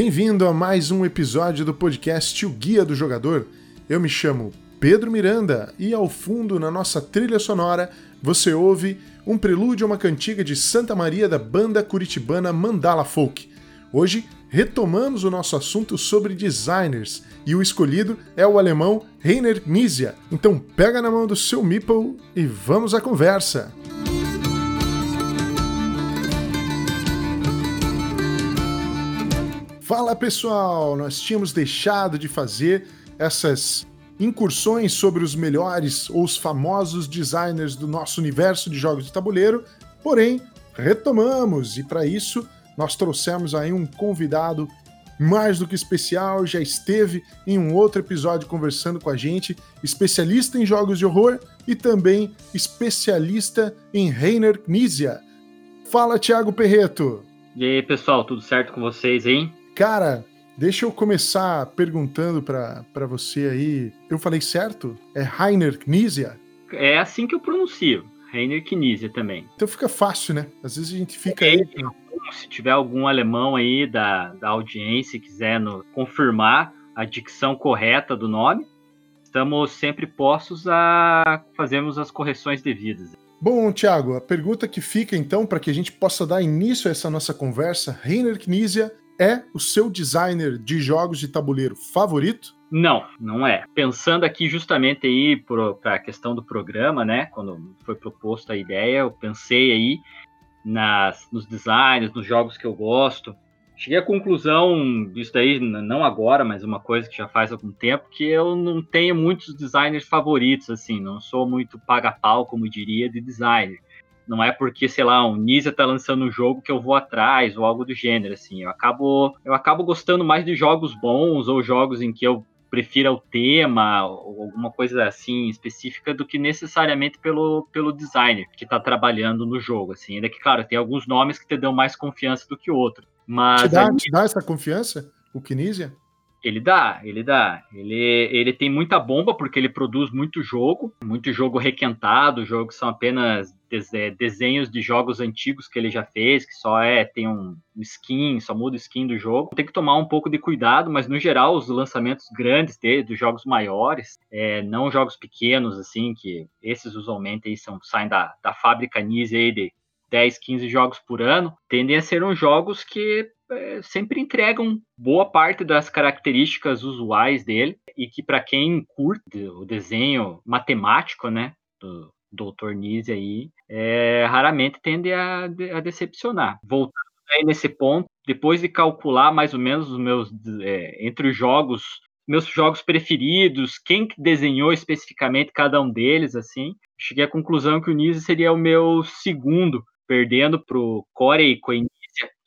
Bem-vindo a mais um episódio do podcast O Guia do Jogador. Eu me chamo Pedro Miranda e ao fundo na nossa trilha sonora você ouve um prelúdio a uma cantiga de Santa Maria da banda curitibana Mandala Folk. Hoje retomamos o nosso assunto sobre designers e o escolhido é o alemão Rainer Knizia. Então pega na mão do seu Meeple e vamos à conversa. Fala pessoal, nós tínhamos deixado de fazer essas incursões sobre os melhores ou os famosos designers do nosso universo de jogos de tabuleiro, porém retomamos e para isso nós trouxemos aí um convidado mais do que especial, já esteve em um outro episódio conversando com a gente, especialista em jogos de horror e também especialista em Reiner Knizia. Fala, Thiago Perreto! E aí, pessoal, tudo certo com vocês, hein? Cara, deixa eu começar perguntando para você aí. Eu falei certo? É Reiner Knizia? É assim que eu pronuncio. Reiner Knizia também. Então fica fácil, né? Às vezes a gente fica aí se tiver algum alemão aí da, da audiência e quiser no, confirmar a dicção correta do nome, estamos sempre postos a fazermos as correções devidas. Bom, Thiago, a pergunta que fica então para que a gente possa dar início a essa nossa conversa, Reiner Knizia é o seu designer de jogos de tabuleiro favorito? Não, não é. Pensando aqui justamente aí para a questão do programa, né? Quando foi proposta a ideia, eu pensei aí nas, nos designs, nos jogos que eu gosto. Cheguei à conclusão disso daí, não agora, mas uma coisa que já faz algum tempo, que eu não tenho muitos designers favoritos, assim, não sou muito paga-pau, como diria, de designer. Não é porque, sei lá, um Nisa tá lançando um jogo que eu vou atrás, ou algo do gênero, assim. Eu acabo, eu acabo gostando mais de jogos bons, ou jogos em que eu prefira o tema ou alguma coisa assim específica do que necessariamente pelo, pelo designer que está trabalhando no jogo, assim. Ainda que, claro, tem alguns nomes que te dão mais confiança do que outros. Mas te dá, te dá essa confiança, o Kinesia? Ele dá, ele dá. Ele, ele tem muita bomba porque ele produz muito jogo, muito jogo requentado, jogos são apenas desenhos de jogos antigos que ele já fez, que só é tem um skin, só muda o skin do jogo. Tem que tomar um pouco de cuidado, mas no geral os lançamentos grandes dele, dos jogos maiores, é, não jogos pequenos assim, que esses usualmente aí são saem da, da fábrica Nise aí de 10, 15 jogos por ano, tendem a ser uns jogos que é, sempre entregam boa parte das características usuais dele e que para quem curte o desenho matemático, né, do Dr. Nise aí, é, raramente tende a, a decepcionar. Voltando aí nesse ponto, depois de calcular mais ou menos os meus é, entre os jogos meus jogos preferidos, quem desenhou especificamente cada um deles, assim, cheguei à conclusão que o Nise seria o meu segundo, perdendo pro Corey Koenigs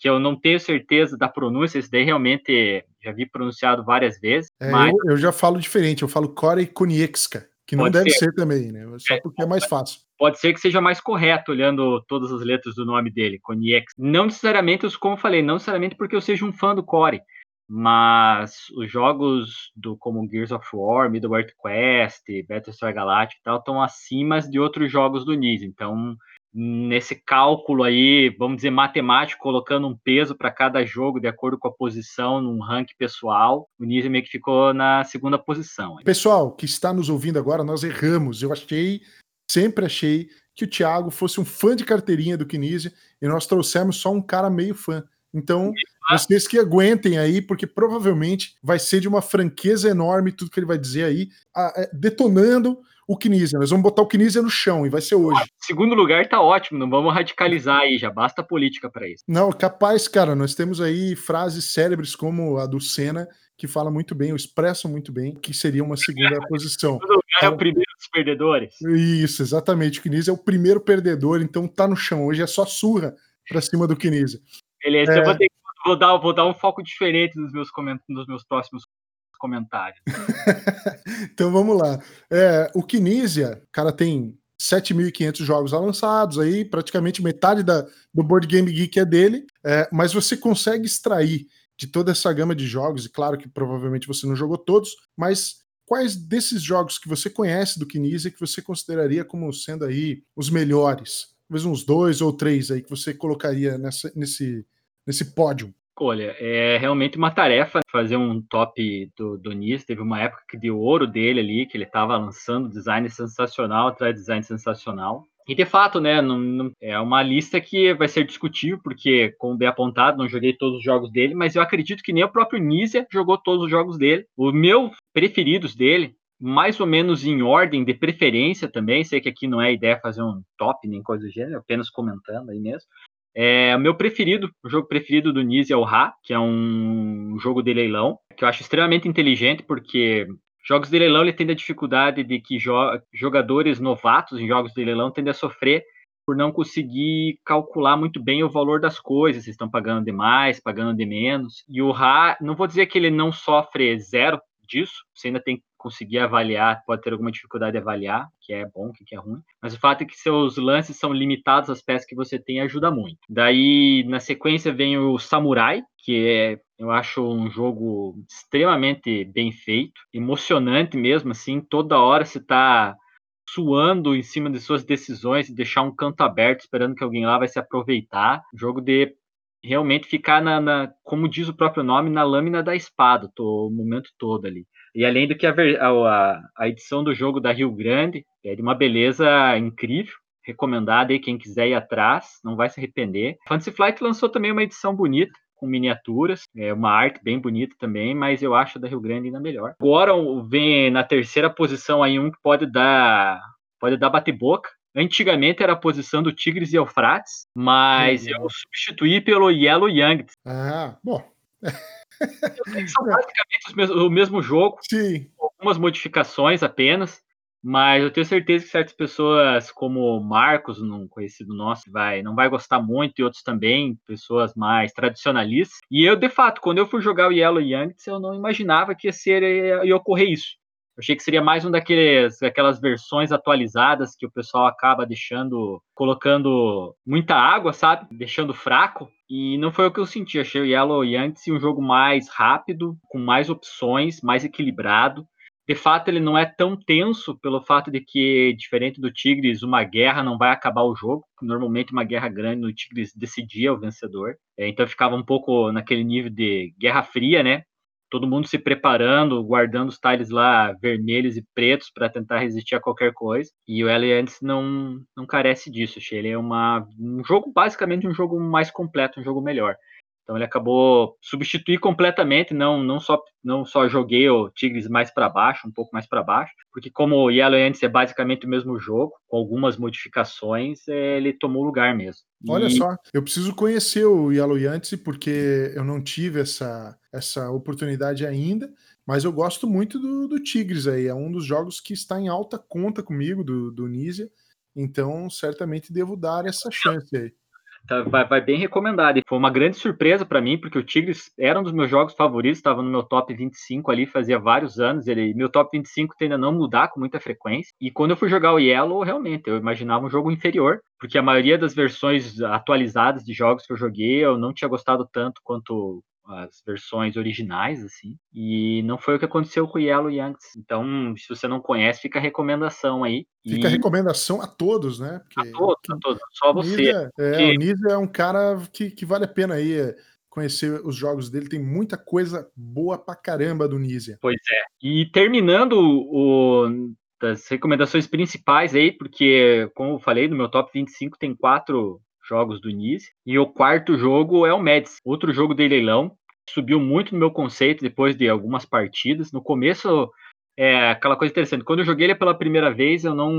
que eu não tenho certeza da pronúncia, esse daí realmente já vi pronunciado várias vezes. É, mas... eu, eu, já falo diferente, eu falo Corey Konieczka, que não deve ser. ser. também, né? Só é, porque é mais fácil. Pode ser que seja mais correto olhando todas as letras do nome dele, Konieczka. Não necessariamente, como eu falei, não necessariamente porque eu seja um fã do Corey, mas os jogos do como Gears of War, Middle Earth Quest, Battlestar Galactica e tal estão acima de outros jogos do NIS, então nesse cálculo aí, vamos dizer, matemático, colocando um peso para cada jogo de acordo com a posição num ranking pessoal, o Nise meio que ficou na segunda posição. Pessoal que está nos ouvindo agora, nós erramos. Eu achei, sempre achei que o Thiago fosse um fã de carteirinha do Kinesia e nós trouxemos só um cara meio fã. Então, vocês que aguentem aí, porque provavelmente vai ser de uma franqueza enorme tudo que ele vai dizer aí, é, detonando o Kinesia. Nós vamos botar o Kinesia no chão e vai ser hoje. Segundo lugar tá ótimo, não vamos radicalizar aí, já basta política para isso. Não, capaz, cara, nós temos aí frases célebres como a do Senna, que fala muito bem, ou expressam muito bem, que seria uma segunda posição. Segundo lugar então, é o então, primeiro dos perdedores. Isso, exatamente. O Kinesia é o primeiro perdedor, então tá no chão. Hoje é só surra para cima do Kinesia. Beleza, é... eu vou, ter, vou, dar, vou dar um foco diferente nos meus, nos meus próximos comentários. então vamos lá. É, o Kinesia, cara, tem 7.500 jogos lançados aí, praticamente metade da, do Board Game Geek é dele, é, mas você consegue extrair de toda essa gama de jogos, e claro que provavelmente você não jogou todos, mas quais desses jogos que você conhece do Kinesia que você consideraria como sendo aí os melhores? Talvez uns dois ou três aí que você colocaria nessa, nesse, nesse pódio. Olha, é realmente uma tarefa fazer um top do, do Nis. Teve uma época que deu ouro dele ali, que ele estava lançando design sensacional atrás de design sensacional. E de fato, né, não, não, é uma lista que vai ser discutível, porque, como bem apontado, não joguei todos os jogos dele, mas eu acredito que nem o próprio Nizia jogou todos os jogos dele. Os meus preferidos dele, mais ou menos em ordem de preferência também, sei que aqui não é ideia fazer um top nem coisa do gênero, apenas comentando aí mesmo. É, o meu preferido, o jogo preferido do Nizia é o Ra, que é um jogo de leilão, que eu acho extremamente inteligente, porque Jogos de leilão ele tem a dificuldade de que jo jogadores novatos em jogos de leilão tendem a sofrer por não conseguir calcular muito bem o valor das coisas, se estão pagando demais, pagando de menos. E o Ra, não vou dizer que ele não sofre zero disso, você ainda tem que conseguir avaliar, pode ter alguma dificuldade de avaliar, que é bom, que é ruim, mas o fato é que seus lances são limitados às peças que você tem ajuda muito. Daí, na sequência, vem o Samurai, que é, eu acho um jogo extremamente bem feito, emocionante mesmo, assim, toda hora você está suando em cima de suas decisões e deixar um canto aberto esperando que alguém lá vai se aproveitar. jogo de realmente ficar na, na, como diz o próprio nome, na lâmina da espada tô, o momento todo ali. E além do que a, a, a edição do jogo da Rio Grande é de uma beleza incrível, recomendada aí quem quiser ir atrás, não vai se arrepender. Fantasy Flight lançou também uma edição bonita, com miniaturas, é uma arte bem bonita também, mas eu acho a da Rio Grande ainda melhor. Agora vem na terceira posição aí um que pode dar pode dar bate-boca, Antigamente era a posição do Tigres e Eufrates, mas uhum. eu substituí pelo Yellow Young. Ah, bom. São basicamente o mesmo jogo, Sim. algumas modificações apenas, mas eu tenho certeza que certas pessoas, como Marcos, um conhecido nosso, vai, não vai gostar muito, e outros também, pessoas mais tradicionalistas. E eu, de fato, quando eu fui jogar o Yellow Youngster, eu não imaginava que ia, ser, ia ocorrer isso achei que seria mais um daqueles, daquelas versões atualizadas que o pessoal acaba deixando, colocando muita água, sabe? Deixando fraco. E não foi o que eu senti. Achei o Yellow Yankees um jogo mais rápido, com mais opções, mais equilibrado. De fato, ele não é tão tenso pelo fato de que, diferente do Tigres, uma guerra não vai acabar o jogo. Normalmente, uma guerra grande no Tigres decidia o vencedor. É, então, ficava um pouco naquele nível de guerra fria, né? Todo mundo se preparando, guardando os tiles lá vermelhos e pretos para tentar resistir a qualquer coisa. E o Allianz não, não carece disso. Ele é uma, um jogo, basicamente, um jogo mais completo, um jogo melhor. Então ele acabou substituir completamente, não, não, só, não só joguei o Tigres mais para baixo, um pouco mais para baixo, porque como o Yellow Yankees é basicamente o mesmo jogo, com algumas modificações, é, ele tomou lugar mesmo. Olha e... só, eu preciso conhecer o Yellow Yankees porque eu não tive essa, essa oportunidade ainda, mas eu gosto muito do, do Tigres aí, é um dos jogos que está em alta conta comigo, do, do Nízia, então certamente devo dar essa chance aí. Tá, vai, vai, bem recomendado. E foi uma grande surpresa para mim, porque o Tigres era um dos meus jogos favoritos, estava no meu top 25 ali, fazia vários anos. Ele, meu top 25 tende a não mudar com muita frequência. E quando eu fui jogar o Yellow, realmente, eu imaginava um jogo inferior, porque a maioria das versões atualizadas de jogos que eu joguei, eu não tinha gostado tanto quanto as versões originais, assim, e não foi o que aconteceu com o Yellow Yankees. Então, se você não conhece, fica a recomendação aí. Fica a recomendação a todos, né? Porque a todos, a todos, só você. Nisa, é. O Nisa é um cara que, que vale a pena aí é, conhecer os jogos dele, tem muita coisa boa pra caramba do Nizia. Pois é. E terminando o, das recomendações principais aí, porque, como eu falei, no meu top 25 tem quatro jogos do Nise. E o quarto jogo é o Médici, outro jogo de leilão. Subiu muito no meu conceito depois de algumas partidas. No começo, é aquela coisa interessante. Quando eu joguei ele pela primeira vez, eu não.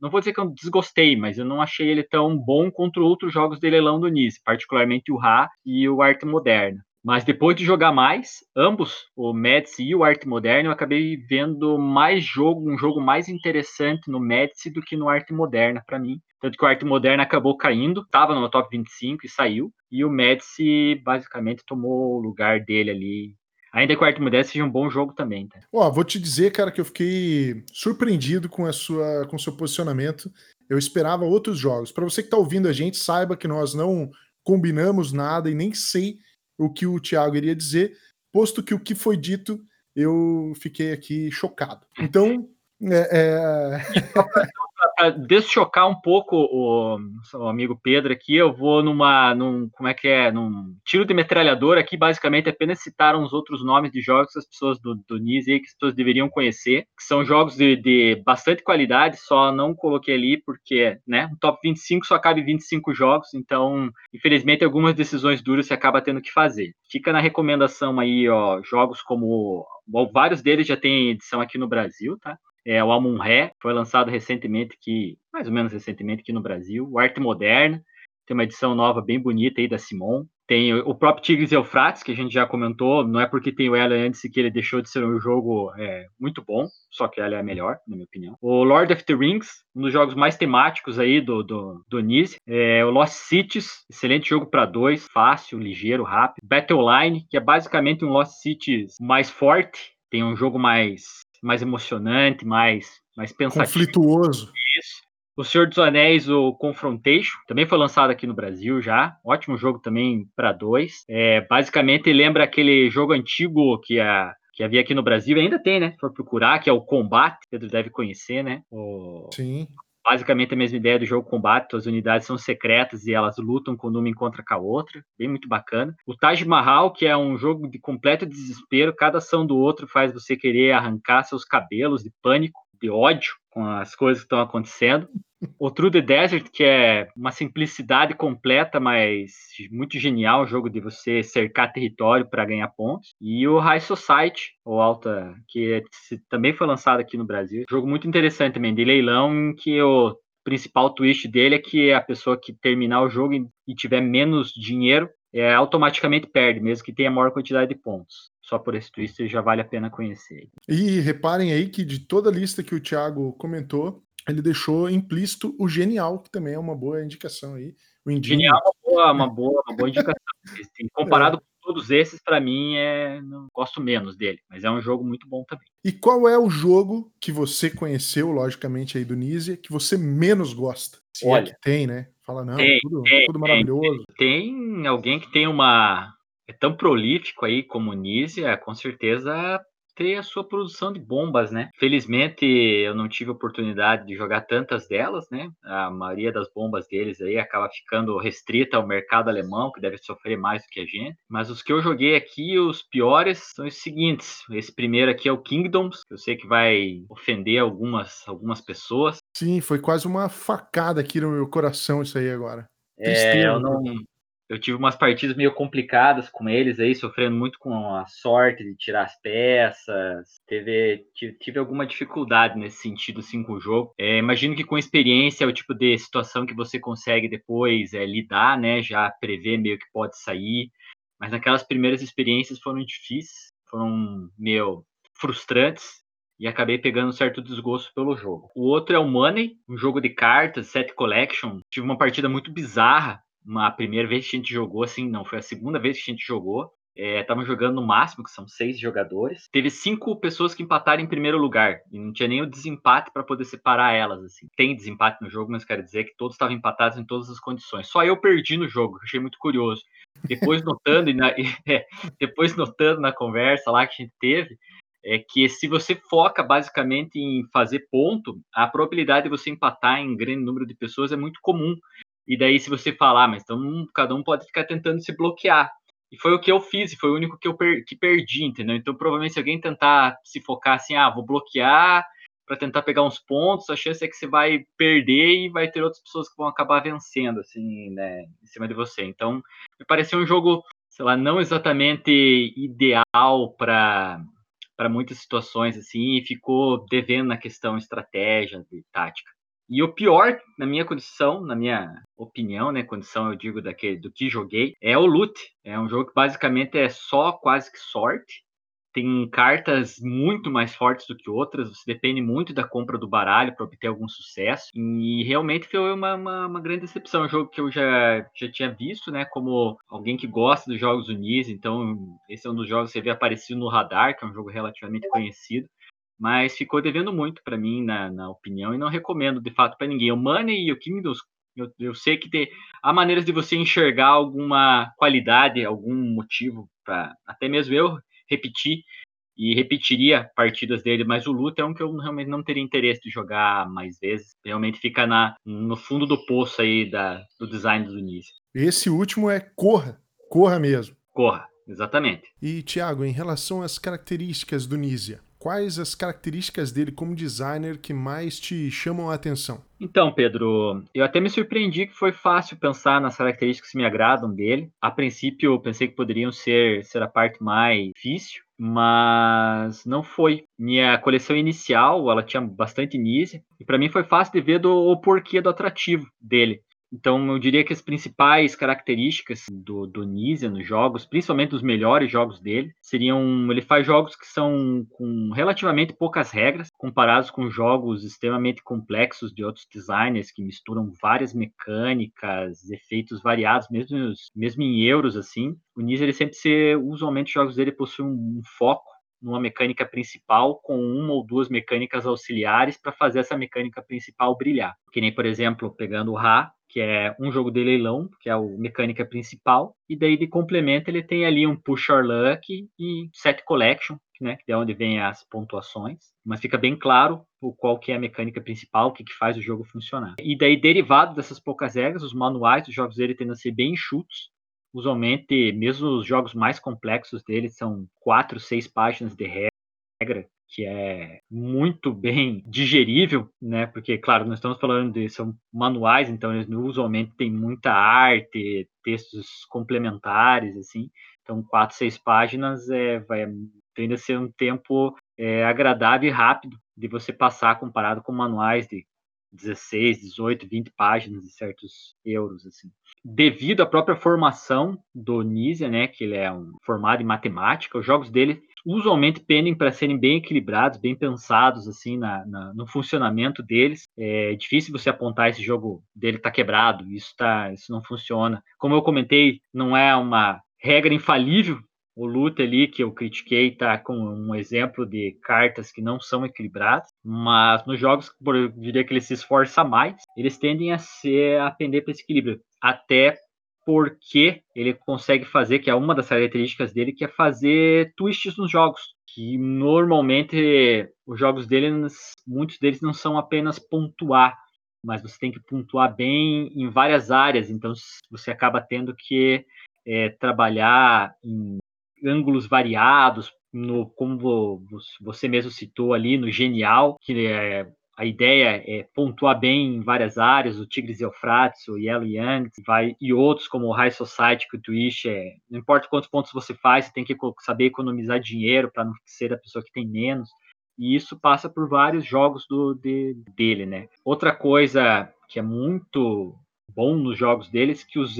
Não vou dizer que eu desgostei, mas eu não achei ele tão bom contra outros jogos de leilão do Nise, particularmente o Ra e o Arte Moderna. Mas depois de jogar mais, ambos, o Médici e o Arte Moderna, eu acabei vendo mais jogo, um jogo mais interessante no Médici do que no Arte Moderna para mim. Tanto que o Arte Moderna acabou caindo, estava no top 25 e saiu. E o Médici basicamente tomou o lugar dele ali. Ainda que o Arte Moderna seja um bom jogo também. Tá? Ó, vou te dizer, cara, que eu fiquei surpreendido com a sua com o seu posicionamento. Eu esperava outros jogos. Para você que está ouvindo a gente, saiba que nós não combinamos nada e nem sei o que o Thiago iria dizer, posto que o que foi dito eu fiquei aqui chocado. Então, É, é... Deschocar um pouco o, o, amigo Pedro aqui, eu vou numa, num, como é que é, num tiro de metralhadora aqui, basicamente apenas citar uns outros nomes de jogos que as pessoas do, do NIS aí, que as pessoas deveriam conhecer, que são jogos de, de bastante qualidade, só não coloquei ali porque, né, um top 25 só cabe 25 jogos, então, infelizmente, algumas decisões duras você acaba tendo que fazer. Fica na recomendação aí, ó, jogos como Bom, vários deles já têm edição aqui no Brasil, tá? É, o Amun Ré foi lançado recentemente aqui, mais ou menos recentemente aqui no Brasil. O Arte Moderna, tem uma edição nova bem bonita aí da Simon. Tem o próprio Tigres e Eufrates, que a gente já comentou. Não é porque tem o Ela antes que ele deixou de ser um jogo é, muito bom, só que ela é melhor, na minha opinião. O Lord of the Rings, um dos jogos mais temáticos aí do, do, do Nise. É, o Lost Cities, excelente jogo para dois, fácil, ligeiro, rápido. Battleline, que é basicamente um Lost Cities mais forte, tem um jogo mais mais emocionante, mais, mais pensativo. Conflituoso. Isso. O Senhor dos Anéis, o Confrontation, também foi lançado aqui no Brasil já. Ótimo jogo também para dois. É, basicamente lembra aquele jogo antigo que a, que havia aqui no Brasil, ainda tem, né? Se for procurar, que é o Combate, Pedro deve conhecer, né? O... Sim basicamente a mesma ideia do jogo combate, as unidades são secretas e elas lutam quando uma encontra com a outra, bem muito bacana. O Taj Mahal, que é um jogo de completo desespero, cada ação do outro faz você querer arrancar seus cabelos de pânico, de ódio com as coisas que estão acontecendo. O True the Desert, que é uma simplicidade completa, mas muito genial, um jogo de você cercar território para ganhar pontos. E o High Society, ou Alta, que é, também foi lançado aqui no Brasil. Jogo muito interessante também, de leilão, em que o principal twist dele é que a pessoa que terminar o jogo e tiver menos dinheiro, é, automaticamente perde, mesmo que tenha maior quantidade de pontos. Só por esse twist já vale a pena conhecer. E reparem aí que de toda a lista que o Thiago comentou, ele deixou implícito o genial, que também é uma boa indicação aí. O genial é uma boa, uma boa, uma boa indicação. Assim, comparado é. com todos esses, para mim, é, não gosto menos dele, mas é um jogo muito bom também. E qual é o jogo que você conheceu, logicamente, aí do Nizia, que você menos gosta? Se é Olha, é que tem, né? Fala, não, tem, tudo, tem, tudo maravilhoso. Tem, tem alguém que tem uma. É tão prolífico aí como o Nizia, com certeza ter a sua produção de bombas, né? Felizmente eu não tive oportunidade de jogar tantas delas, né? A maioria das bombas deles aí acaba ficando restrita ao mercado alemão, que deve sofrer mais do que a gente. Mas os que eu joguei aqui, os piores são os seguintes. Esse primeiro aqui é o Kingdoms, que eu sei que vai ofender algumas, algumas pessoas. Sim, foi quase uma facada aqui no meu coração isso aí agora. É, eu não, eu tive umas partidas meio complicadas com eles aí, sofrendo muito com a sorte de tirar as peças. Teve, tive, alguma dificuldade nesse sentido, assim, com o jogo. É, imagino que com experiência é o tipo de situação que você consegue depois é, lidar, né? Já prever meio que pode sair. Mas naquelas primeiras experiências foram difíceis, foram meio frustrantes e acabei pegando um certo desgosto pelo jogo. O outro é o Money, um jogo de cartas, set collection. Tive uma partida muito bizarra uma primeira vez que a gente jogou, assim, não, foi a segunda vez que a gente jogou. Estavam é, jogando no máximo, que são seis jogadores. Teve cinco pessoas que empataram em primeiro lugar. E não tinha nem o desempate para poder separar elas. Assim. Tem desempate no jogo, mas quero dizer que todos estavam empatados em todas as condições. Só eu perdi no jogo, achei muito curioso. Depois notando, na, é, depois notando na conversa lá que a gente teve, é que se você foca basicamente em fazer ponto, a probabilidade de você empatar em grande número de pessoas é muito comum. E daí, se você falar, ah, mas então cada um pode ficar tentando se bloquear. E foi o que eu fiz, e foi o único que eu per que perdi, entendeu? Então, provavelmente, se alguém tentar se focar assim, ah, vou bloquear para tentar pegar uns pontos, a chance é que você vai perder e vai ter outras pessoas que vão acabar vencendo, assim, né, em cima de você. Então, me pareceu um jogo, sei lá, não exatamente ideal para para muitas situações, assim, e ficou devendo na questão estratégia e tática. E o pior, na minha condição, na minha opinião, né, condição eu digo daquele, do que joguei, é o Loot. É um jogo que basicamente é só quase que sorte. Tem cartas muito mais fortes do que outras, você depende muito da compra do baralho para obter algum sucesso. E realmente foi uma, uma, uma, grande decepção. É um jogo que eu já, já tinha visto, né? Como alguém que gosta dos jogos Unis, então esse é um dos jogos que você vê aparecido no radar, que é um jogo relativamente conhecido mas ficou devendo muito para mim, na, na, opinião, e não recomendo de fato para ninguém. O Money e o Kingdoms, eu, eu sei que tem, há maneiras de você enxergar alguma qualidade, algum motivo para até mesmo eu repetir e repetiria partidas dele, mas o Luta é um que eu realmente não teria interesse de jogar mais vezes. Realmente fica na, no fundo do poço aí da, do design do Nise. Esse último é corra, corra mesmo. Corra, exatamente. E, Thiago, em relação às características do Nisia, quais as características dele como designer que mais te chamam a atenção? Então, Pedro, eu até me surpreendi que foi fácil pensar nas características que me agradam dele. A princípio, eu pensei que poderiam ser, ser a parte mais difícil, mas não foi. Minha coleção inicial, ela tinha bastante Nise, e para mim foi fácil de ver do, o porquê do atrativo dele. Então, eu diria que as principais características do, do Nizia nos jogos, principalmente os melhores jogos dele, seriam. Ele faz jogos que são com relativamente poucas regras, comparados com jogos extremamente complexos de outros designers que misturam várias mecânicas, efeitos variados, mesmo, mesmo em euros, assim. O Nizia, ele sempre se, usualmente, os jogos dele possuem um foco numa mecânica principal com uma ou duas mecânicas auxiliares para fazer essa mecânica principal brilhar. Que nem, por exemplo, pegando o Ra, que é um jogo de leilão, que é a mecânica principal, e daí de complemento ele tem ali um Push Your Luck e Set Collection, né, que é onde vem as pontuações, mas fica bem claro o qual que é a mecânica principal, o que, que faz o jogo funcionar. E daí, derivado dessas poucas regras, os manuais dos jogos dele tendem a ser bem enxutos, usualmente, mesmo os jogos mais complexos dele, são quatro, seis páginas de regra, que é muito bem digerível, né? Porque, claro, nós estamos falando de são manuais, então eles usualmente têm muita arte, textos complementares, assim. Então, quatro, seis páginas é, vai tende a ser um tempo é, agradável e rápido de você passar comparado com manuais de 16, 18, 20 páginas de certos euros, assim. Devido à própria formação do Nisia, né, que ele é um formado em matemática, os jogos dele usualmente pendem para serem bem equilibrados, bem pensados assim na, na, no funcionamento deles. É difícil você apontar esse jogo dele tá quebrado, isso tá, isso não funciona. Como eu comentei, não é uma regra infalível. O Luta ali que eu critiquei tá com um exemplo de cartas que não são equilibradas, mas nos jogos, eu diria que ele se esforça mais, eles tendem a ser a para esse equilíbrio. Até porque ele consegue fazer, que é uma das características dele, que é fazer twists nos jogos. Que normalmente os jogos dele, muitos deles não são apenas pontuar, mas você tem que pontuar bem em várias áreas, então você acaba tendo que é, trabalhar em ângulos variados, no como você mesmo citou ali, no genial, que é a ideia é pontuar bem em várias áreas, o Tigres e Eufrates, o Yellow Young, vai, e outros como o High Society, que o Twitch é, não importa quantos pontos você faz, você tem que saber economizar dinheiro para não ser a pessoa que tem menos, e isso passa por vários jogos do, de, dele, né. Outra coisa que é muito bom nos jogos deles, que os,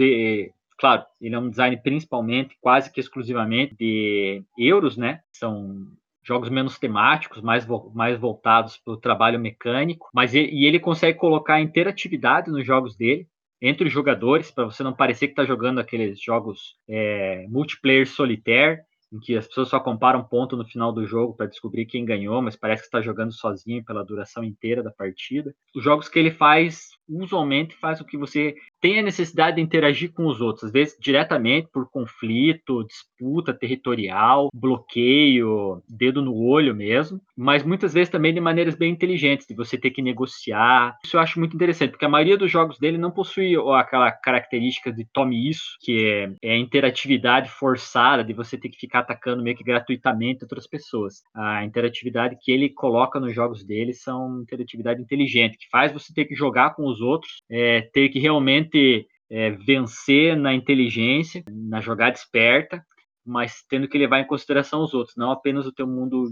claro, ele é um design principalmente, quase que exclusivamente de euros, né, são jogos menos temáticos, mais, mais voltados para o trabalho mecânico, mas ele, e ele consegue colocar interatividade nos jogos dele entre os jogadores para você não parecer que está jogando aqueles jogos é, multiplayer solitaire em que as pessoas só comparam ponto no final do jogo para descobrir quem ganhou, mas parece que está jogando sozinho pela duração inteira da partida. Os jogos que ele faz usualmente faz o que você tem a necessidade de interagir com os outros, às vezes diretamente por conflito, disputa territorial, bloqueio, dedo no olho mesmo, mas muitas vezes também de maneiras bem inteligentes, de você ter que negociar. Isso eu acho muito interessante, porque a maioria dos jogos dele não possui aquela característica de tome isso, que é, é interatividade forçada, de você ter que ficar atacando meio que gratuitamente outras pessoas. A interatividade que ele coloca nos jogos dele são interatividade inteligente, que faz você ter que jogar com os outros, é, ter que realmente é, vencer na inteligência, na jogada esperta, mas tendo que levar em consideração os outros, não apenas o teu mundo,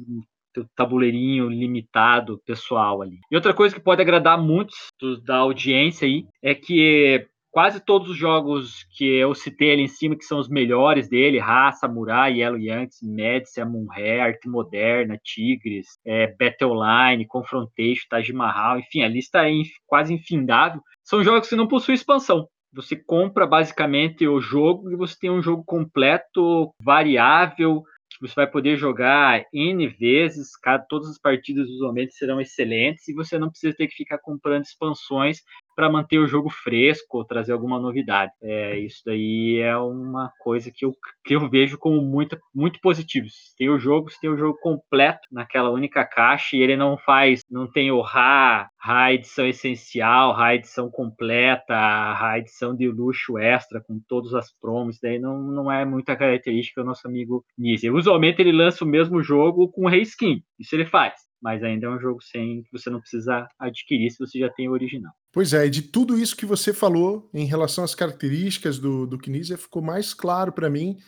teu tabuleirinho limitado pessoal ali. E outra coisa que pode agradar muitos da audiência aí é que quase todos os jogos que eu citei ali em cima, que são os melhores dele, Ra, Samurai, Yellow Yankees, Médici, Amun-Re, Arte Moderna, Tigres, é, Battleline, Confrontation, Taj Mahal, enfim, a lista é quase infindável. São jogos que não possuem expansão. Você compra basicamente o jogo e você tem um jogo completo, variável, você vai poder jogar N vezes, cada, todas as partidas usualmente serão excelentes e você não precisa ter que ficar comprando expansões para manter o jogo fresco trazer alguma novidade. É, isso daí é uma coisa que eu, que eu vejo como muito, muito positivo. Se tem o jogo, tem o jogo completo naquela única caixa e ele não faz, não tem o RA, RA edição essencial, RA edição completa, RA edição de luxo extra com todas as promos, daí não, não é muita característica do nosso amigo Nise. Usualmente ele lança o mesmo jogo com reskin, isso ele faz mas ainda é um jogo sem que você não precisa adquirir se você já tem o original. Pois é, e de tudo isso que você falou em relação às características do, do ficou mais claro para mim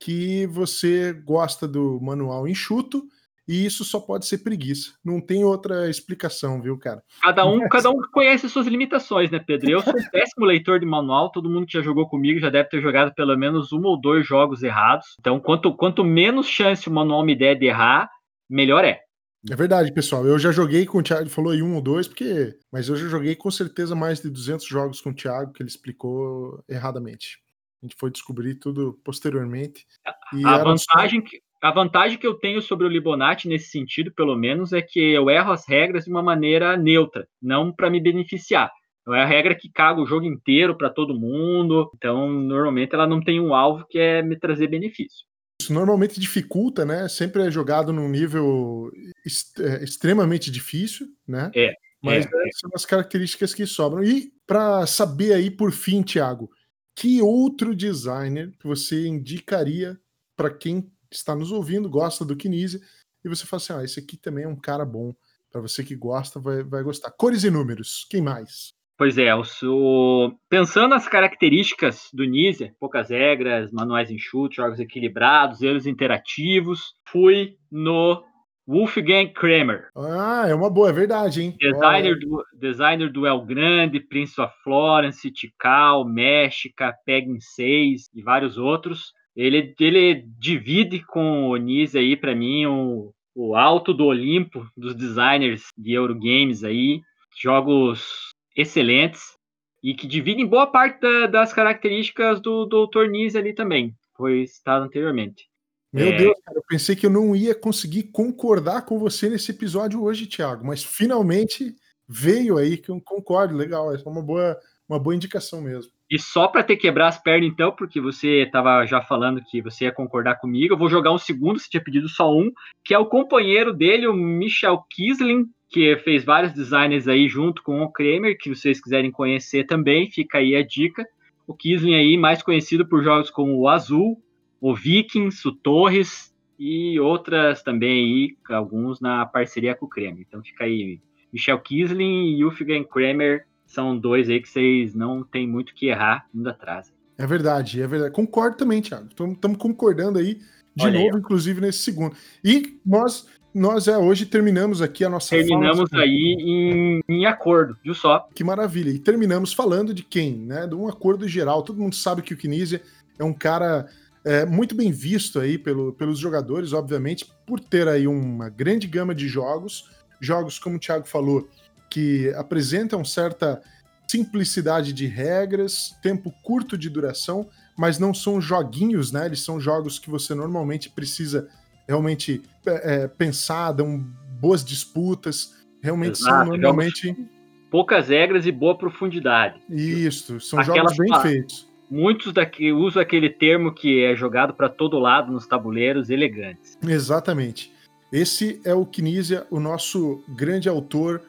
que você gosta do manual enxuto e isso só pode ser preguiça. Não tem outra explicação, viu, cara? Cada um, Mas... cada um conhece suas limitações, né, Pedro? Eu sou um péssimo leitor de manual, todo mundo que já jogou comigo já deve ter jogado pelo menos um ou dois jogos errados. Então, quanto, quanto menos chance o manual me der de errar, melhor é. É verdade, pessoal. Eu já joguei com o Thiago, falou aí um ou dois, porque. Mas eu já joguei com certeza mais de 200 jogos com o Thiago que ele explicou erradamente. A gente foi descobrir tudo posteriormente. a, vantagem que, a vantagem que eu tenho sobre o Libonati nesse sentido, pelo menos, é que eu erro as regras de uma maneira neutra, não para me beneficiar. Não é a regra que caga o jogo inteiro para todo mundo. Então, normalmente, ela não tem um alvo que é me trazer benefício isso normalmente dificulta, né? Sempre é jogado num nível est é, extremamente difícil, né? É. Mas é, é. são as características que sobram. E para saber aí, por fim, Thiago, que outro designer você indicaria para quem está nos ouvindo, gosta do Kinesia, e você fala assim: ah, esse aqui também é um cara bom. Para você que gosta, vai, vai gostar. Cores e números, quem mais? Pois é, sou... pensando nas características do Nise, poucas regras, manuais enxutos, jogos equilibrados, erros interativos, fui no Wolfgang Kramer. Ah, é uma boa, é verdade, hein? Designer, do, designer do El Grande, Prince of Florence, Tikal, México, Pegging 6 e vários outros. Ele, ele divide com o Nise aí, para mim, o, o alto do Olimpo dos designers de Eurogames aí. Jogos excelentes e que dividem boa parte da, das características do Dr. Nise ali também, foi citado anteriormente. Meu é... Deus, cara, eu pensei que eu não ia conseguir concordar com você nesse episódio hoje, Thiago, mas finalmente veio aí que eu concordo, legal, essa é uma boa, uma boa indicação mesmo. E só para ter quebrar as pernas, então, porque você estava já falando que você ia concordar comigo, eu vou jogar um segundo, você tinha pedido só um, que é o companheiro dele, o Michel Kisling, que fez vários designers aí junto com o Kramer, que vocês quiserem conhecer também, fica aí a dica. O Kisling aí, mais conhecido por jogos como o Azul, o Vikings, o Torres e outras também aí, alguns na parceria com o Kramer. Então fica aí, Michel Kisling e Wolfgang Kramer são dois aí que vocês não tem muito que errar indo atrás. É verdade, é verdade. Concordo também, Thiago. Estamos concordando aí de Olha novo, aí. inclusive nesse segundo. E nós nós é, hoje terminamos aqui a nossa Terminamos fala... aí em, em, acordo, viu só? Que maravilha. E terminamos falando de quem? Né? De um acordo geral. Todo mundo sabe que o Kinesia é um cara é, muito bem visto aí pelo, pelos jogadores, obviamente, por ter aí uma grande gama de jogos. Jogos, como o Thiago falou, que apresentam certa simplicidade de regras, tempo curto de duração, mas não são joguinhos, né? Eles são jogos que você normalmente precisa realmente é, é, pensar, dão boas disputas, realmente Exato, são normalmente. Poucas regras e boa profundidade. Isso, são Aquelas, jogos bem feitos. Muitos daqui usam aquele termo que é jogado para todo lado nos tabuleiros elegantes. Exatamente. Esse é o Kinesia, o nosso grande autor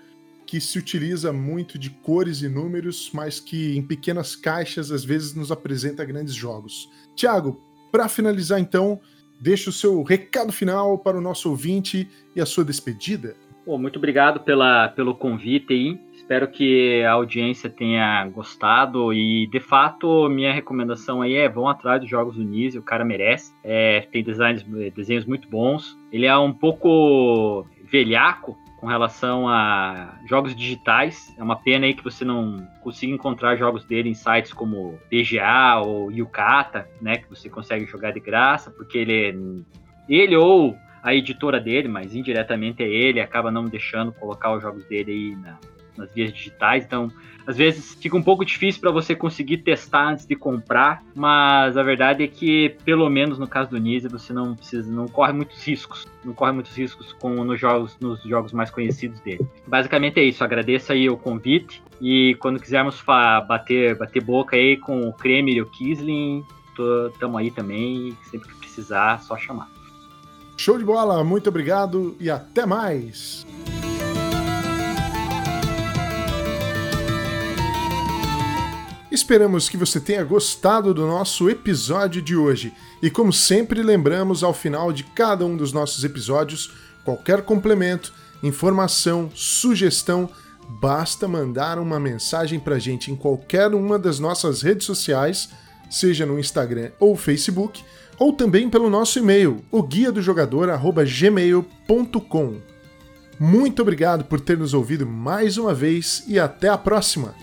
que se utiliza muito de cores e números, mas que em pequenas caixas às vezes nos apresenta grandes jogos. Tiago, para finalizar então, Deixe o seu recado final para o nosso ouvinte e a sua despedida. Pô, muito obrigado pela, pelo convite aí. Espero que a audiência tenha gostado e, de fato, minha recomendação aí é vão atrás dos jogos do Nise, o cara merece. É, tem designs, desenhos muito bons. Ele é um pouco velhaco, com relação a jogos digitais. É uma pena aí que você não consiga encontrar jogos dele em sites como BGA ou Yukata, né, que você consegue jogar de graça, porque ele ele ou a editora dele, mas indiretamente é ele, acaba não deixando colocar os jogos dele aí na, nas vias digitais, então às vezes fica um pouco difícil para você conseguir testar antes de comprar, mas a verdade é que, pelo menos no caso do Nise, você não precisa, não corre muitos riscos, não corre muitos riscos com nos jogos, nos jogos mais conhecidos dele. Basicamente é isso. Agradeço aí o convite e quando quisermos bater, bater boca aí com o Kremer e o Kisling, estamos aí também. Sempre que precisar, só chamar. Show de bola, muito obrigado e até mais. Esperamos que você tenha gostado do nosso episódio de hoje. E como sempre, lembramos ao final de cada um dos nossos episódios, qualquer complemento, informação, sugestão, basta mandar uma mensagem para a gente em qualquer uma das nossas redes sociais, seja no Instagram ou Facebook, ou também pelo nosso e-mail, o guia do jogador@gmail.com. Muito obrigado por ter nos ouvido mais uma vez e até a próxima.